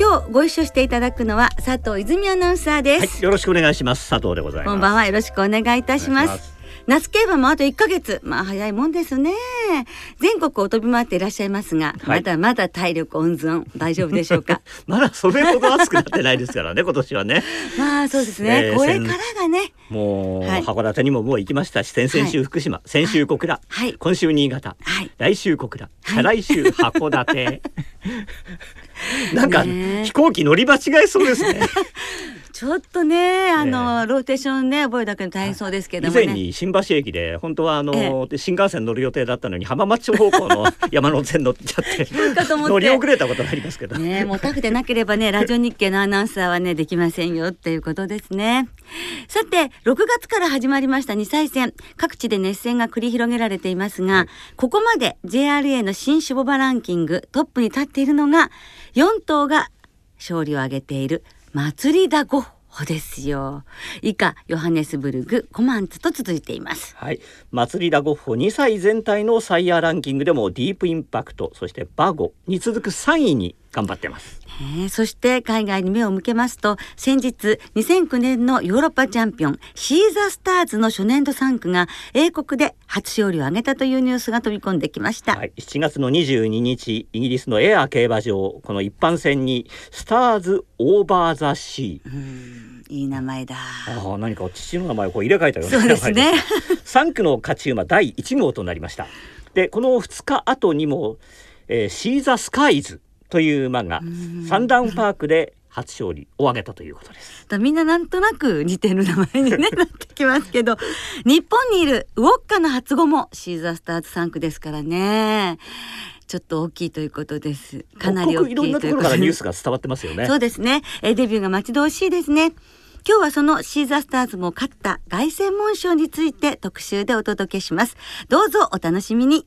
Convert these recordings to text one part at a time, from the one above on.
今日ご一緒していただくのは佐藤泉アナウンサーです、はい、よろしくお願いします。佐藤でございます。こんばんは。よろしくお願いいたします。夏競馬もあと1ヶ月。まあ早いもんですね全国を飛び回っていらっしゃいますが、はい、まだまだ体力温存大丈夫でしょうか？まだそれほど暑くなってないですからね今年はね。まあそうですね、えー、これからがね。もう、はい、函館にももう行きましたし先々週福島、はい、先週小倉、はい、今週新潟、はい、来週小倉。再来週函館。なんか、飛行機乗り間違えそうですねちょっとねあの、ローテーションね覚えだけの大変そうですけども、ね、以前に新橋駅で本当はあの、え新幹線乗る予定だったのに浜松町方向の 山手線乗っちゃって乗り遅れたことがありますけど。ねもうタフでなければね ラジオ日経のアナウンサーはねできませんよっていうことですね。さて6月から始まりました2歳戦。各地で熱戦が繰り広げられていますが、はい、ここまで JRA の新種ボバランキングトップに立っているのが4頭が勝利を挙げている祭りだゴッホですよ。以下ヨハネスブルグコマンツと続いています。はい。祭りだゴッホ2歳全体のサイヤーランキングでもディープインパクトそしてバゴに続く3位に頑張ってます。えー、そして海外に目を向けますと先日2009年のヨーロッパチャンピオンシーザースターズの初年度3区が英国で初勝利を挙げたというニュースが飛び込んできました、はい、7月の22日イギリスのエアー競馬場この一般戦にスターズオーバーザシー。いい名前だ。あ何か父の名前をこう入れ替えたようなそうですね。3区の勝ち馬第1号となりました。でこの2日後にも、えー、シーザースカイズという馬がサンダウンパークで初勝利を挙げたということです。みんななんとなく似てる名前に、ね、なってきますけど 日本にいるウォッカの初語もシーザースターズ3区ですからね。ちょっと大きいということです。かなり大きいということいろんなところからニュースが伝わってますよね。そうですね。えデビューが待ち遠しいですね。今日はそのシーザースターズも勝った凱旋門賞について特集でお届けします。どうぞお楽しみに。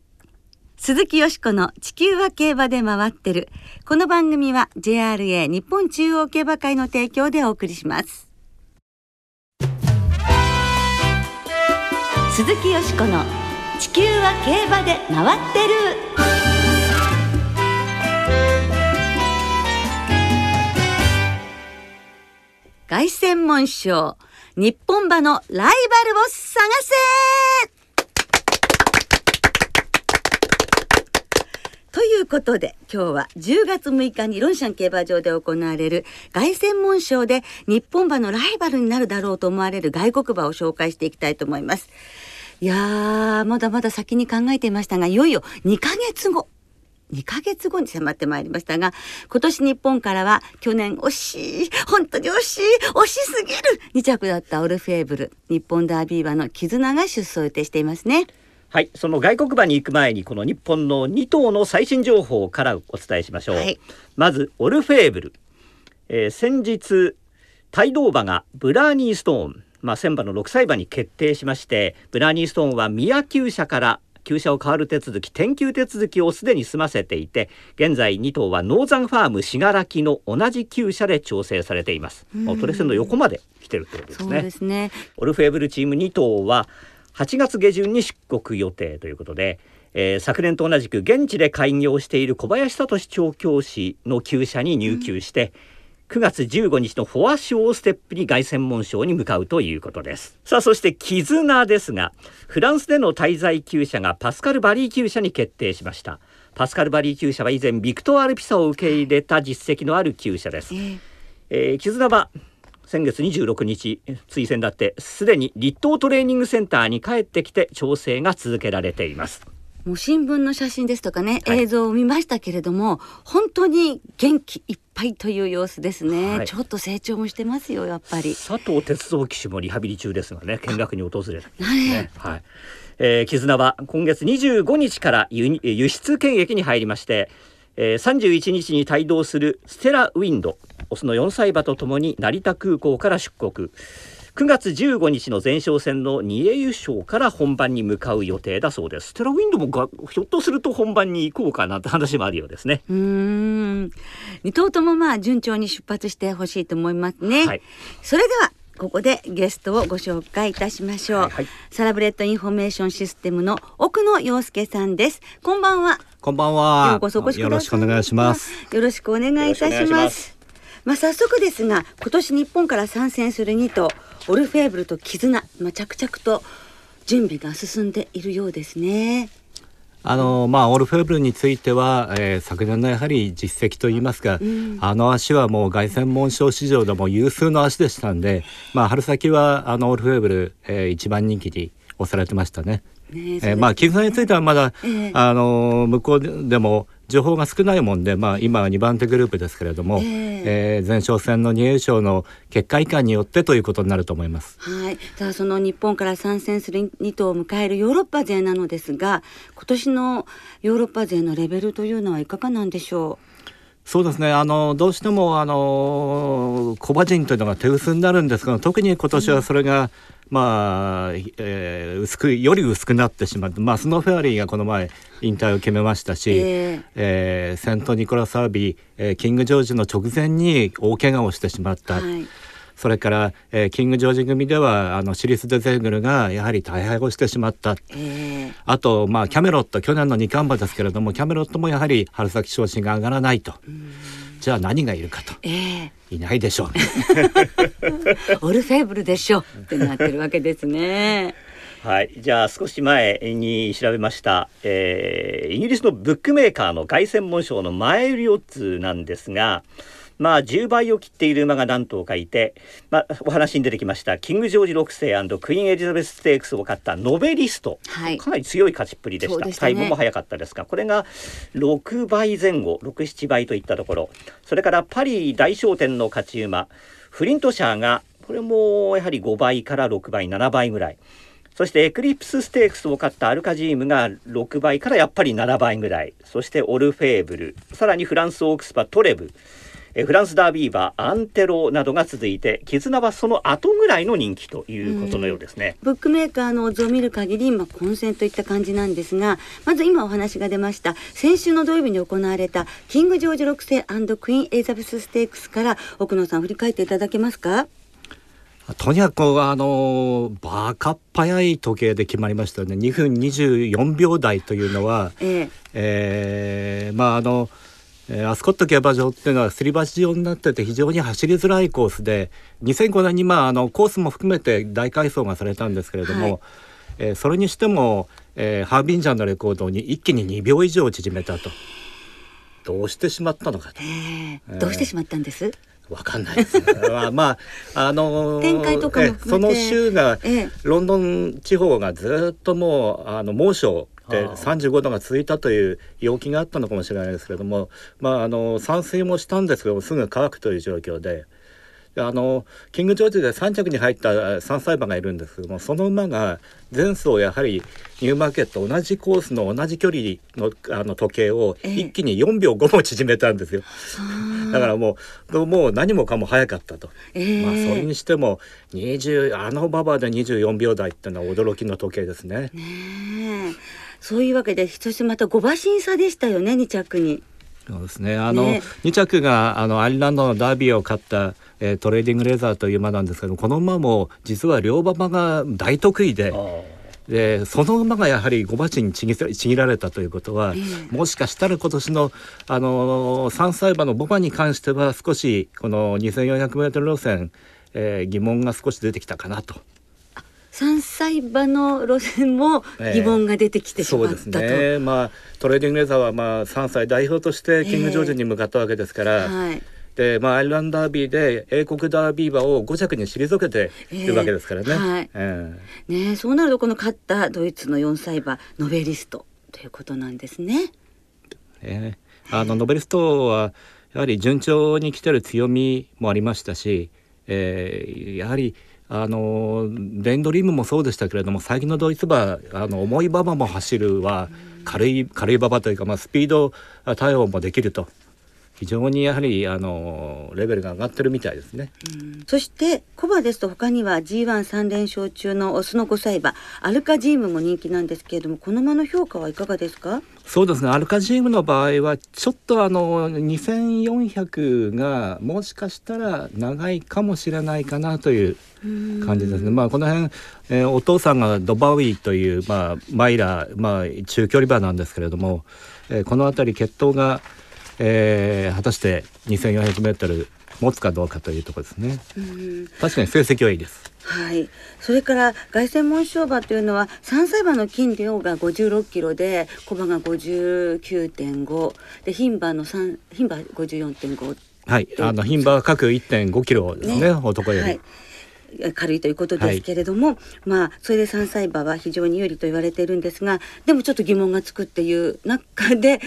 鈴木よしこの地球は競馬で回ってる。この番組は JRA 日本中央競馬会の提供でお送りします。鈴木よしこの地球は競馬で回ってる。凱旋門賞日本馬のライバルを探せということで今日は10月6日にロンシャン競馬場で行われる凱旋門賞で日本馬のライバルになるだろうと思われる外国馬を紹介していきたいと思います。いやーまだまだ先に考えていましたがいよいよ2ヶ月後2ヶ月後に迫ってまいりましたが今年日本からは去年惜しい本当に惜しい惜しすぎる2着だったオルフェーブル日本ダービー馬の絆が出走予定していますね。はい、その外国馬に行く前にこの日本の2頭の最新情報からお伝えしましょう。はい、まずオルフェーブル、えー、先日帯同馬がブラーニーストーン、まあ、セン馬の6歳馬に決定しましてブラーニーストーンは宮厩舎から厩舎を変わる手続き転厩手続きをすでに済ませていて現在2頭はノーザンファーム信楽の同じ厩舎で調整されています。もうトレセンの横まで来てるってことですね。そうですね。オルフェーヴルチーム2頭は8月下旬に出国予定ということで、えー、昨年と同じく現地で開業している小林智調教師の厩舎に入厩して、うん、9月15日のフォアショーステップに凱旋門賞に向かうということです。さあそして絆ですがフランスでの滞在厩舎がパスカル・バリー厩舎に決定しました。パスカル・バリー厩舎は以前ビクトワール・ピサを受け入れた実績のある厩舎です、えーえー、絆は先月26日追選だってすでに立東トレーニングセンターに帰ってきて調整が続けられています。もう新聞の写真ですとかね、はい、映像を見ましたけれども本当に元気いっぱいという様子ですね、はい、ちょっと成長もしてますよやっぱり。佐藤鉄道騎手もリハビリ中ですがね見学に訪れた、ね、はい、えー、絆は今月25日から輸輸出検疫に入りまして、えー、31日に帯同するステラウィンドオスの4歳馬とともに成田空港から出国。9月15日の前哨戦の二栄優勝から本番に向かう予定だそうです。ステラウィンドもがひょっとすると本番に行こうかなって話もあるようですね。うん。二頭ともまあ順調に出発してほしいと思いますね、はい、それではここでゲストをご紹介いたしましょう、はいはい、サラブレッドインフォメーションシステムの奥野陽介さんです。こんばんは。こんばんは。ようこそお越しください。よろしくお願いします。よろしくお願いいたします。まあ早速ですが今年日本から参戦する2頭オルフェーヴルとキズナ、まあ、着々と準備が進んでいるようですね。あのまあ、オルフェーブルについては、えー、昨年のやはり実績といいますか、うん、あの足はもう凱旋門賞市場でも有数の足でしたんで、まあ、春先はあのオルフェーブル、えー、一番人気に押されてましたね。ねえー、まあ絆についてはまだ、えー、あの向こうでも情報が少ないもんで、まあ、今は2番手グループですけれども、えー、えー、前哨戦の2優勝の結果以下によってということになると思います。はい、さあその日本から参戦する2頭を迎えるヨーロッパ勢なのですが今年のヨーロッパ勢のレベルというのはいかがなんでしょう？そうですね。あのどうしてもあのコバ人というのが手薄になるんですが特に今年はそれが、まあ、えー、薄くより薄くなってしまって、まあ、スノーフェアリーがこの前引退を決めましたし、えー、えー、セント・ニコラス・アービー、えー、キング・ジョージの直前に大怪我をしてしまった。はい。それから、えー、キング・ジョージ組ではあのシリス・デ・ゼーグルがやはり大敗をしてしまった、えー、あと、まあ、キャメロット去年の2冠馬ですけれどもキャメロットもやはり春先昇進が上がらないと。じゃあ何がいるかと、えー、いないでしょう、オルフェーブルでしょってなってるわけですね。はい、じゃあ少し前に調べました、えー、イギリスのブックメーカーの凱旋門賞の前売りオッズなんですがまあ10倍を切っている馬が何頭かいて、まあ、お話に出てきましたキング・ジョージ6世クイーン・エリザベス・ステークスを勝ったノベリスト、はい、かなり強い勝ちっぷりでした、ね、タイムも早かったですがこれが6倍前後67倍といったところ。それからパリ大商店の勝ち馬フリントシャーがこれもやはり5倍から6倍7倍ぐらい。そしてエクリプスステークスを勝ったアルカジームが6倍からやっぱり7倍ぐらい。そしてオルフェーブル。さらにフランスオークスパトレブえフランスダービー馬アンテロなどが続いて絆はその後ぐらいの人気ということのようですね、ブックメーカーの図を見る限り今混戦といった感じなんですがまず今お話が出ました先週の土曜日に行われたキングジョージ6世クイーンエリザベスステークスから奥野さん振り返っていただけますか？とにかくあのバカっ早い時計で決まりましたね。2分24秒台というのは、ええ。えー、まああのえー、アスコット競馬場っていうのはすり鉢状になってて非常に走りづらいコースで2005年にまああのコースも含めて大改装がされたんですけれども、はい、えー、それにしても、えー、ハービンジャーのレコードに一気に2秒以上縮めたと。どうしてしまったのかと。えー、どうしてしまったんです、わかんないです、ね、まああのー、展開とかその週が、ええ、ロンドン地方がずっともうあの猛暑で35度が続いたという陽気があったのかもしれないですけれども、まあ、あの散水もしたんですけどすぐ乾くという状況で。あのキング・ジョージで3着に入った3歳馬がいるんですけどもその馬が前走やはりニューマーケット同じコースの同じ距離のあの時計を一気に4秒5も縮めたんですよ、えー、だからもうもう何もかも早かったと、えー、まあそれにしても20あの馬場で24秒台っていうのは驚きの時計ですね。ねそういうわけでそしてまた5馬身差でしたよね2着に。そうですねあの、ね、2着があのアイルランドのダービーを勝った、えー、トレーディングレザーという馬なんですけどこの馬も実は良馬場が大得意で。でその馬がやはり5馬身にちぎちぎられたということは、えー、もしかしたら今年の、あのー、3歳馬の牡馬に関しては少しこの 2400m 路線、えー、疑問が少し出てきたかなと。3歳馬の路線も疑問が出てきてしまったと、えー、そうですね、まあ、トレーディングレザーはまあ3歳代表としてキング・ジョージに向かったわけですから、えーはい、でまあ、アイルランドダービーで英国ダービー馬を5着に退けているわけですからね。えーはい。えー、ねそうなるとこの勝ったドイツの4歳馬ノベリストということなんですね。えー、あのノベリストはやはり順調に来てる強みもありましたし、えー、やはりあのレンドリームもそうでしたけれども最近のドイツ馬あの重い馬場も走るは軽い軽い馬場というか、まあ、スピード対応もできると。非常にやはりあのレベルが上がってるみたいですね。そしてコバですと他には G13 連勝中のオスの5歳馬アルカジームも人気なんですけれどもこの馬の評価はいかがですか？そうですねアルカジームの場合はちょっとあの2400がもしかしたら長いかもしれないかなという感じですね。まあこの辺、えー、お父さんがドバウィーという、まあ、マイラー、まあ、中距離馬なんですけれども、えー、この辺り血統が、えー、果たして 2400m 持つかどうかというところですね。確かに成績はいいです。はい。それから凱旋門賞馬というのは3歳馬の金量が56キロで小馬が59.5で牝馬の3牝馬54.5はい。あの牝馬は各1.5キロですね、ね男より。はい軽いということですけれども、はい、まあそれで3歳馬は非常に有利と言われているんですがでもちょっと疑問がつくっていう中で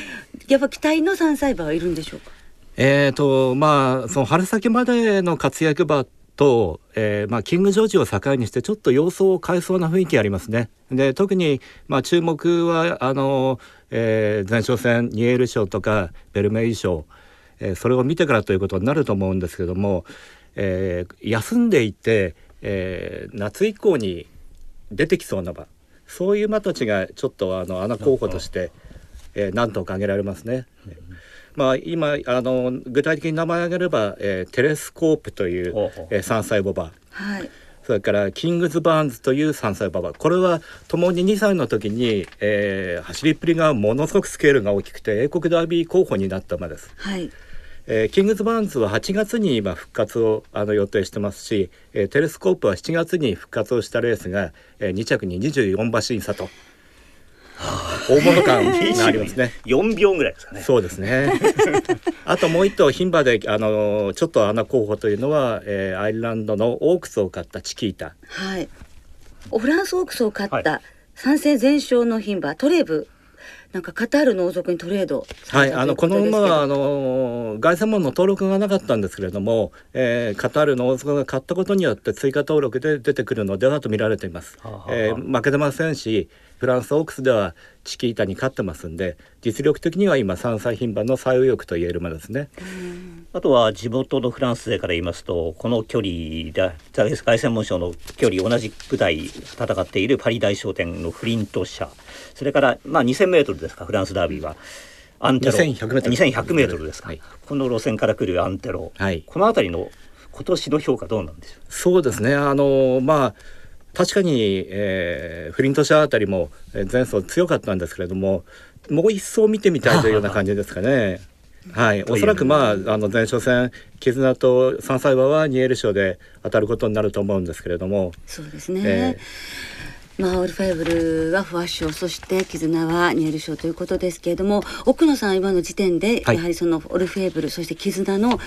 やっぱ期待の3歳馬はいるんでしょうか？えーとまあ、その春先までの活躍馬と、えーまあ、キング・ジョージを境にしてちょっと様相を変えそうな雰囲気ありますね。で特に、まあ、注目はあの、えー、前哨戦ニエール賞とかベルメイ賞、えー、それを見てからということになると思うんですけども、えー、休んでいて、えー、夏以降に出てきそうな馬そういう馬たちがちょっとあの穴候補として、えー、何とか挙げられますね。うんまあ、今あの具体的に名前を挙げれば、えー、テレスコープという、えー、3歳牡馬、はい、それからキングズ・バーンズという3歳牡馬これはともに2歳の時に、えー、走りっぷりがものすごくスケールが大きくて英国ダービー候補になった馬です。はい。えー、キングズ・バーンズは8月に今復活をあの予定してますし、えー、テレスコープは7月に復活をしたレースが、えー、2着に24馬身差と。大物感がありますね。4秒ぐらいですかね。そうですね。あともう一頭牝馬であのちょっと穴候補というのは、えー、アイルランドのオークスを勝ったチキータ。はい。フランスオークスを勝った三戦全勝の牝馬トレーブなんかカタールの王族にトレードはい、あのこの馬はあの凱旋門の登録がなかったんですけれども、えー、カタールの王族が買ったことによって追加登録で出てくるのではと見られています。えー、負けてませんし、フランスオークスではチキータに勝ってますんで実力的には今3歳牝馬の最右翼と言える馬ですね。あとは地元のフランス勢から言いますとこの距離でザゲス凱旋門賞の距離同じ舞台戦っているパリ大商店のフリント社それからまあ 2000m ですかフランスダービーは。アンテロ。2100m, メートル。ですか、はい、この路線から来るアンテロ、はい、この辺りの今年の評価どうなんでしょう？そうですね。あのまあ確かに、えー、フリントシャーあたりも前走強かったんですけれどももう一層見てみたいというような感じですかね。はい、おそらくまああの前哨戦絆と3歳馬はニエル賞で当たることになると思うんですけれども。そうですね、えー、まあ、オルフェーブルはフワッショそして絆はニエル賞ということですけれども奥野さん今の時点でやはりそのオルフェーブル、そして絆の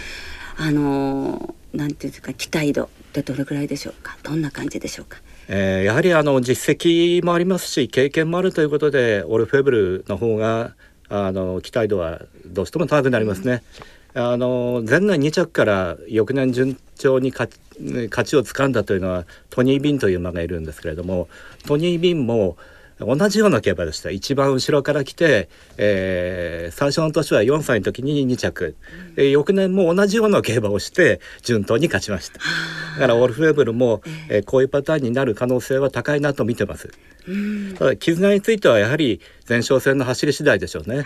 あのなんていうか期待度ってどれぐらいでしょうか？どんな感じでしょうか？えー、やはりあの実績もありますし経験もあるということでオルフェブルの方があの期待度はどうしても高くなりますね。あの前年2着から翌年順調に勝ちをつかんだというのはトニー・ビンという馬がいるんですけれどもトニー・ビンも同じような競馬でした。一番後ろから来て、えー、最初の年は4歳の時に2着、うん、翌年も同じような競馬をして順当に勝ちました。だからオルフェーブルも、えー、こういうパターンになる可能性は高いなと見てます、うん、ただ絆についてはやはり前哨戦の走り次第でしょうね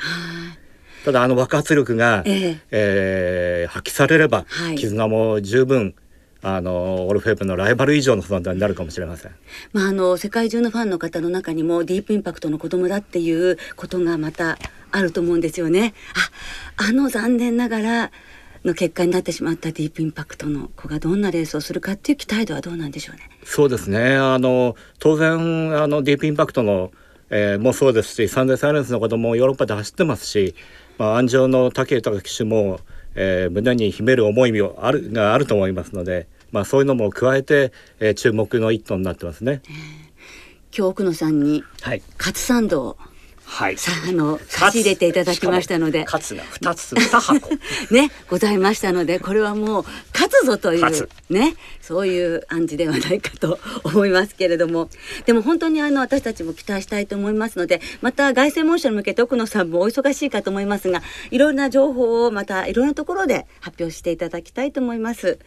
ただあの爆発力が、えー、えー、発揮されれば、はい、絆も十分あのオルフェープのライバル以上の存在になるかもしれません。まああの世界中のファンの方の中にもディープインパクトの子供だっていうことがまたあると思うんですよね。あ、あの残念ながらの結果になってしまったディープインパクトの子がどんなレースをするかっていう期待度はどうなんでしょうね。そうですね。あの当然あのディープインパクトの、えー、もそうですし、サンデーサイレンスの子供もヨーロッパで走ってますし、まあ安城の武豊騎手もえー、胸に秘める思いもあるがあると思いますので、まあ、そういうのも加えて、えー、注目の一頭になってますね。今日奥野さんに、はい、カツサンドをはい、さあの差し入れていただきましたのでカツが2つ2箱 ねございましたのでこれはもう勝つぞというねそういう暗示ではないかと思いますけれどもでも本当にあの私たちも期待したいと思いますのでまた凱旋門賞に向けて奥野さんもお忙しいかと思いますがいろんな情報をまたいろんなところで発表していただきたいと思います。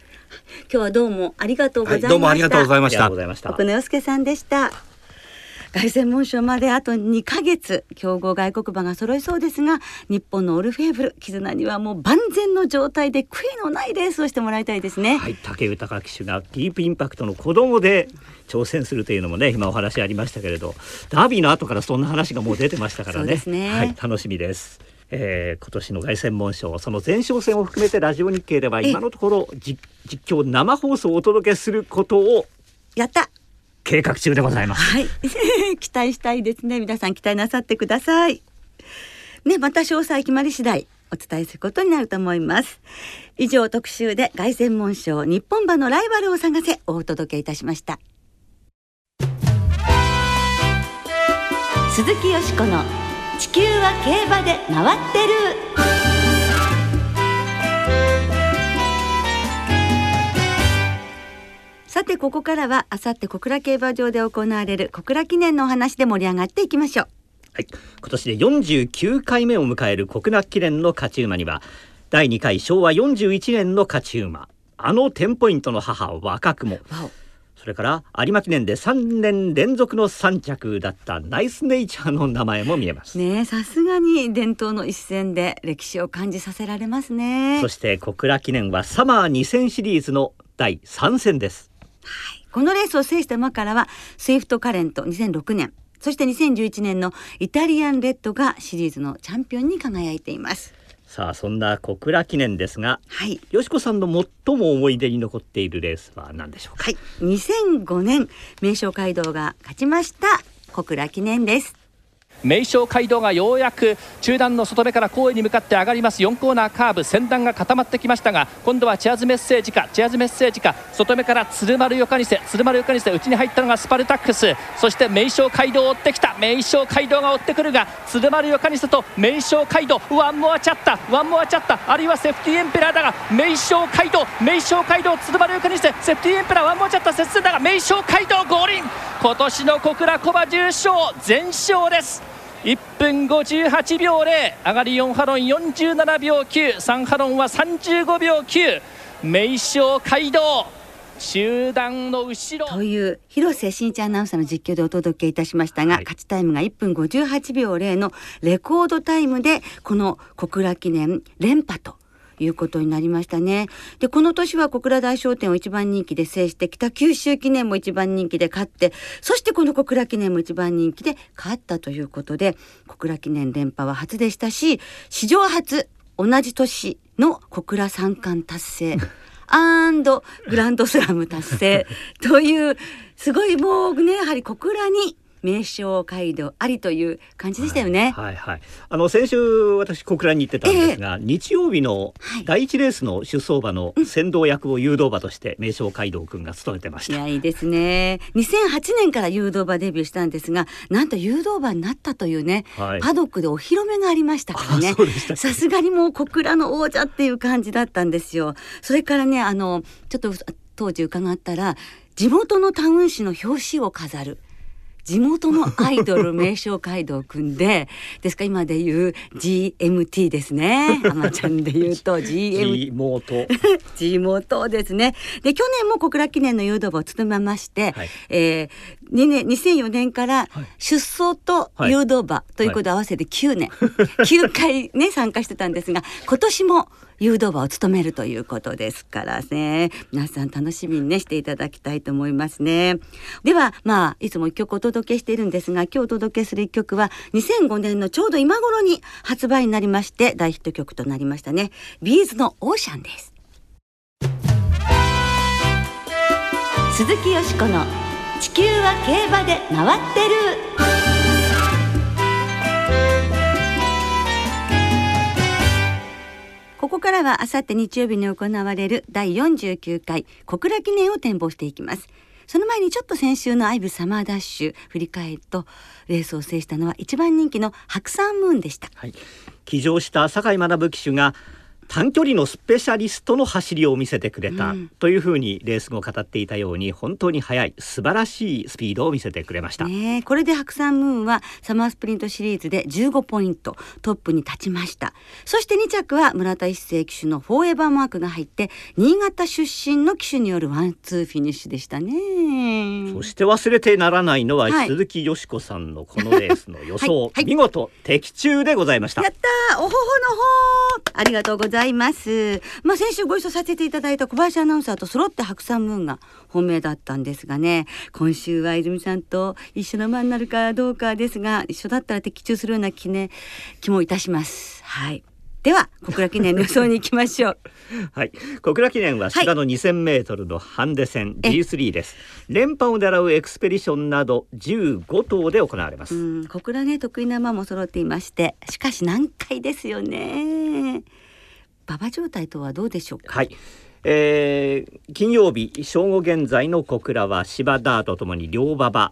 今日はどうもありがとうございました。はい、どうもありがとうございました。奥野洋介さんでした。凱旋門賞まであと2ヶ月強豪外国馬が揃いそうですが日本のオルフェーブル絆にはもう万全の状態で悔いのないレースをしてもらいたいですね。はい、竹豊騎手がディープインパクトの子供で挑戦するというのもね今お話ありましたけれどダービーの後からそんな話がもう出てましたからね。ねはい、楽しみです。えー、今年の凱旋門賞その前哨戦を含めてラジオ日経では今のところ実況生放送をお届けすることをやった計画中でございます。はい、期待したいですね。皆さん期待なさってください。ね、また詳細決まり次第お伝えすることになると思います。以上特集で凱旋門賞日本馬のライバルを探せお届けいたしました。鈴木よしこの地球は競馬で回ってる。さてここからはあさって小倉競馬場で行われる小倉記念のお話で盛り上がっていきましょう。はい、今年で49回目を迎える国内記念の勝ち馬には第2回昭和41年の勝ち馬あのテンポイントの母若雲。それから有馬記念で3年連続の3着だったナイスネイチャーの名前も見えます。ねさすがに伝統の一戦で歴史を感じさせられますね。そして小倉記念はサマー2000シリーズの第3戦ですはい、このレースを制した馬からはスイフトカレント2006年。そして2011年のイタリアンレッドがシリーズのチャンピオンに輝いています。さあそんな小倉記念ですが、はい、よしこさんの最も思い出に残っているレースは何でしょうか、はい、2005年メイショウカイドウが勝ちました小倉記念ですメイショウカイドウがようやく中団の外目から好位に向かって上がります。4コーナーカーブ先団が固まってきましたが今度はチェアズメッセージかチェアズメッセージか外目からツルマルヨカニセツルマルヨカニセ内に入ったのがスパルタックス。そしてメイショウカイドウを追ってきたメイショウカイドウが追ってくるがツルマルヨカニセとメイショウカイドウワンモアチャッターワンモアチャッターあるいはセーフティーエンペラーだが名称街道名称街道鶴丸よかにせセーフティーエンペラーワンモアチャッタ接戦だが名称街道合輪今年の小倉小馬重賞全勝です。1分58秒0上がり4ハロン47秒93ハロンは35秒9名称街道集団の後ろ。という広瀬真一アナウンサーの実況でお届けいたしましたが、はい、勝ちタイムが1分58秒0のレコードタイムでこの小倉記念連覇ということになりましたね。で、この年は小倉大商店を一番人気で制してきた九州記念も一番人気で勝って、そしてこの小倉記念も一番人気で勝ったということで、小倉記念連覇は初でしたし、史上初同じ年の小倉三冠達成。アンドグランドスラム達成というすごいもうねやはり小倉に名称街道ありという感じでしたよね。はい、はい、はい、あの先週私小倉に行ってたんですが、えー、日曜日の第一レースの出走馬の先導役を誘導馬として名称街道くんが務めてました。いやいいですね。2008年から誘導馬デビューしたんですが、なんと誘導馬になったというね、はい、パドックでお披露目がありましたからね。さすがにもう小倉の王者っていう感じだったんですよ。それからねあのちょっと当時伺ったら地元のタウン誌の表紙を飾る。地元のアイドル名称街道を組んで ですか今で言う GMT ですね。あまちゃんで言うと GM 妹 G 妹ですね。で去年も小倉記念の誘導部を務めまして、はい、えー、2年2004年から出走と誘導馬ということで合わせて9年、はい、9回ね参加してたんですが今年も誘導馬を務めるということですからね。皆さん楽しみにねしていただきたいと思いますね。ではまあいつも一曲お届けしているんですが今日お届けする一曲は2005年のちょうど今頃に発売になりまして大ヒット曲となりましたね。ビーズのオーシャンです。鈴木よしこの地球は競馬で回ってる。ここからはあさって日曜日に行われる第49回小倉記念を展望していきます。その前にちょっと先週のアイブサマーダッシュ振り返るとレースを制したのは一番人気のハクサンムーンでした、はい、騎乗した酒井学騎手が短距離のスペシャリストの走りを見せてくれた、うん、というふうにレース後語っていたように本当に速い素晴らしいスピードを見せてくれました、ね、これでハクサンムーンはサマースプリントシリーズで15ポイントトップに立ちました。そして2着は村田一誠騎手のフォーエバーマークが入って新潟出身の騎手によるワンツーフィニッシュでしたね。そして忘れてならないのは、はい、鈴木よしこさんのこのレースの予想、はい。はい、見事的中でございました。やったおほほのほありがとうございますまあ先週ご一緒させていただいた小林アナウンサーと揃って白山ムーンが本命だったんですがね。今週は泉さんと一緒の馬になるかどうかですが一緒だったら的中するような気,、ね、気もいたします。はい。では小倉記念の予想に行きましょう。はい。小倉記念は芝の2000メートルのハンデ戦 G3 です。連覇を狙うエクスペディションなど15頭で行われます。小倉ね得意な馬も揃っていましてしかし難解ですよね馬場状態とはどうでしょうか？はい。えー、金曜日正午現在の小倉は芝ダーとともに両馬場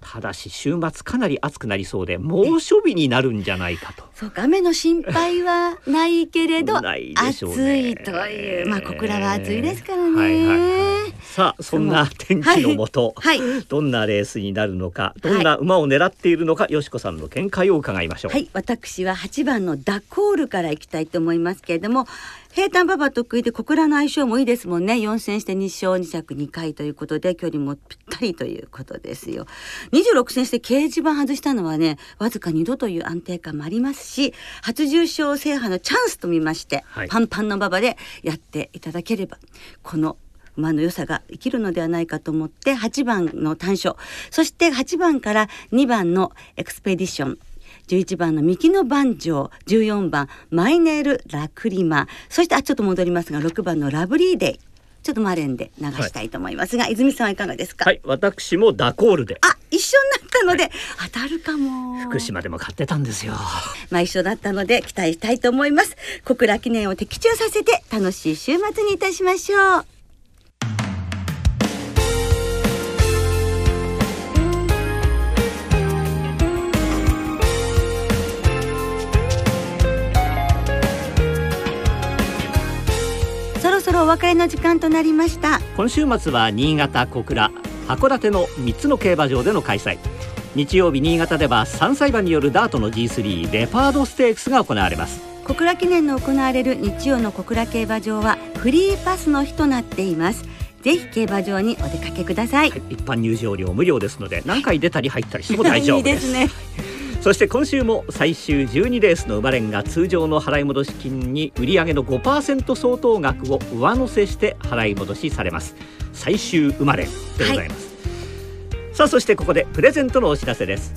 ただし週末かなり暑くなりそうで猛暑日になるんじゃないかとそうか雨の心配はないけれど暑いという。まあ小倉は暑いですからね、はいはいはい、さあそんな天気のもと、はい、どんなレースになるのかどんな馬を狙っているのか、よしこさんの見解を伺いましょう。はい。私は8番のダコールからいきたいと思いますけれども平坦馬場得意で小倉の相性もいいですもんね。4戦して2勝2着2回ということで距離もぴったりということですよ。26戦して掲示板外したのはねわずか2度という安定感もありますし初重賞制覇のチャンスと見まして、はい、パンパンの馬場でやっていただければこの馬の良さが生きるのではないかと思って8番の単勝そして8番から2番のエクスペディション11番の三木の番長14番マイネル・ラクリマそしてあちょっと戻りますが6番のラブリーデイちょっとマレンで流したいと思いますが、はい、泉さんはいかがですか？はい私もダコールで。あ一緒になったので、はい、当たるかも。福島でも買ってたんですよ。まあ一緒だったので期待したいと思います。小倉記念を的中させて楽しい週末にいたしましょう別れの時間となりました。今週末は新潟小倉函館の3つの競馬場での開催。日曜日新潟では3歳馬によるダートの G3 レパードステークスが行われます。小倉記念の行われる日曜の小倉競馬場はフリーパスの日となっています。ぜひ競馬場にお出かけください、はい、一般入場料無料ですので何回出たり入ったりしても大丈夫です ねそして今週も最終12レースの馬連が通常の払い戻し金に売上の5%相当額を上乗せして払い戻しされます。最終馬連でございます、はい、さあそしてここでプレゼントのお知らせです。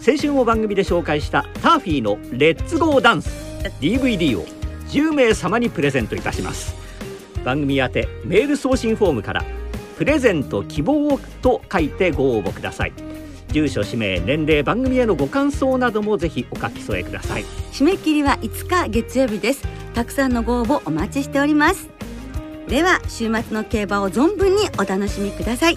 先週も番組で紹介したターフィーのレッツゴーダンス DVD を10名様にプレゼントいたします。番組宛てメール送信フォームからプレゼント希望と書いてご応募ください。住所氏名年齢番組へのご感想などもぜひお書き添えください。締め切りは5日月曜日です。たくさんのご応募お待ちしております。では週末の競馬を存分にお楽しみください。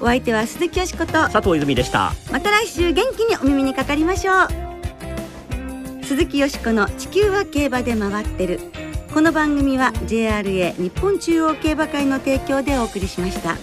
お相手は鈴木よしこと佐藤泉でした。また来週元気にお耳にかかりましょう。鈴木よしこの地球は競馬で回ってる。この番組は JRA 日本中央競馬会の提供でお送りしました。